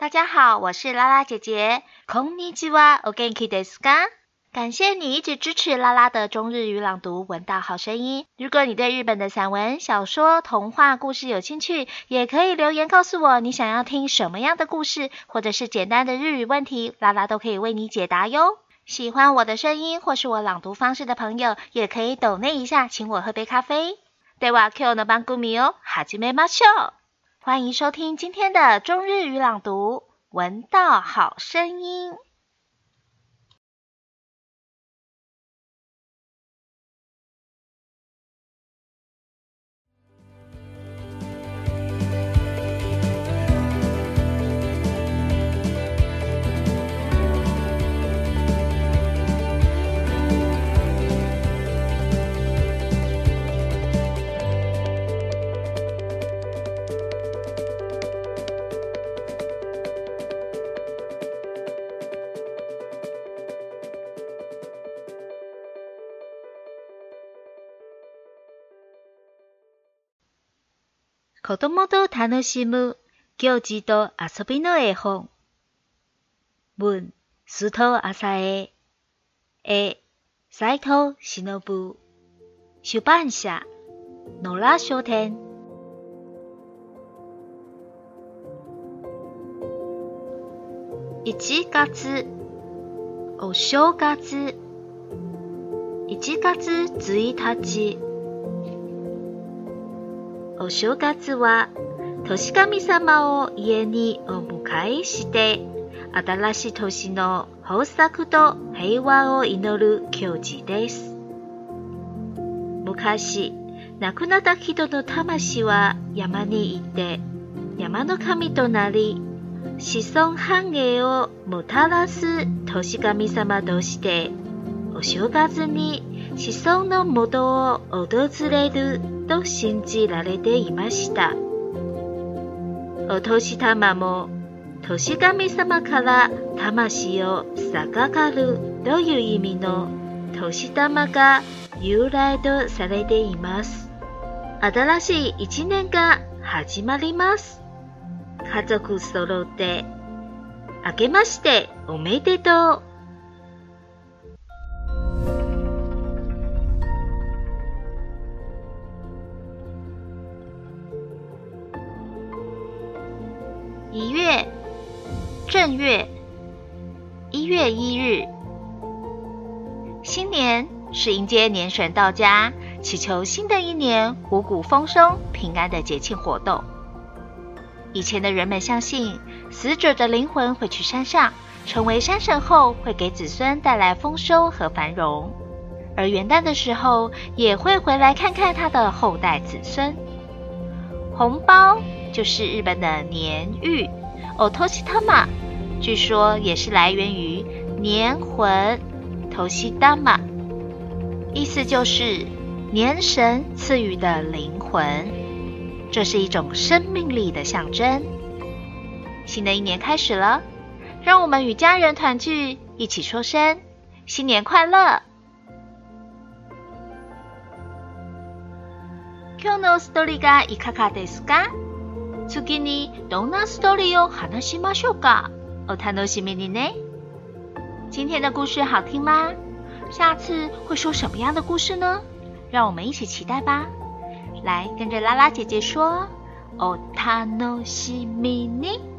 大家好，我是拉拉姐姐こんにちは、i j i w a w o d e s 感谢你一直支持拉拉的中日语朗读，闻到好声音。如果你对日本的散文、小说、童话故事有兴趣，也可以留言告诉我你想要听什么样的故事，或者是简单的日语问题，拉拉都可以为你解答哟。喜欢我的声音或是我朗读方式的朋友，也可以抖内一下，请我喝杯咖啡。では今日の番組を始めましょう。欢迎收听今天的中日语朗读，闻到好声音。子供と楽しむ行事と遊びの絵本。文、須藤浅江。絵、斎藤忍。出版社、野良書店。1月、お正月。1月1日。お正月は年神様を家にお迎えして新しい年の豊作と平和を祈る行事です。昔、亡くなった人の魂は山に行って山の神となり子孫繁栄をもたらす年神様としてお正月に思想のもとを訪れると信じられていました。お年玉も年神様から魂を授かるという意味の年玉が由来とされています。新しい一年が始まります。家族揃って、あけましておめでとう。一月，正月，一月一日，新年是迎接年神到家，祈求新的一年五谷丰收、平安的节庆活动。以前的人们相信，死者的灵魂会去山上，成为山神后会给子孙带来丰收和繁荣，而元旦的时候也会回来看看他的后代子孙。红包。就是日本的年玉，哦，托西特玛，据说也是来源于年魂，投西达玛，意思就是年神赐予的灵魂，这是一种生命力的象征。新的一年开始了，让我们与家人团聚，一起说声新年快乐。今日のストーリーがいかかですか？苏格尼，东纳斯多利哟，汉纳西玛修嘎，奥塔诺西米尼。今天的故事好听吗？下次会说什么样的故事呢？让我们一起期待吧！来，跟着拉拉姐姐说：奥塔诺西米尼。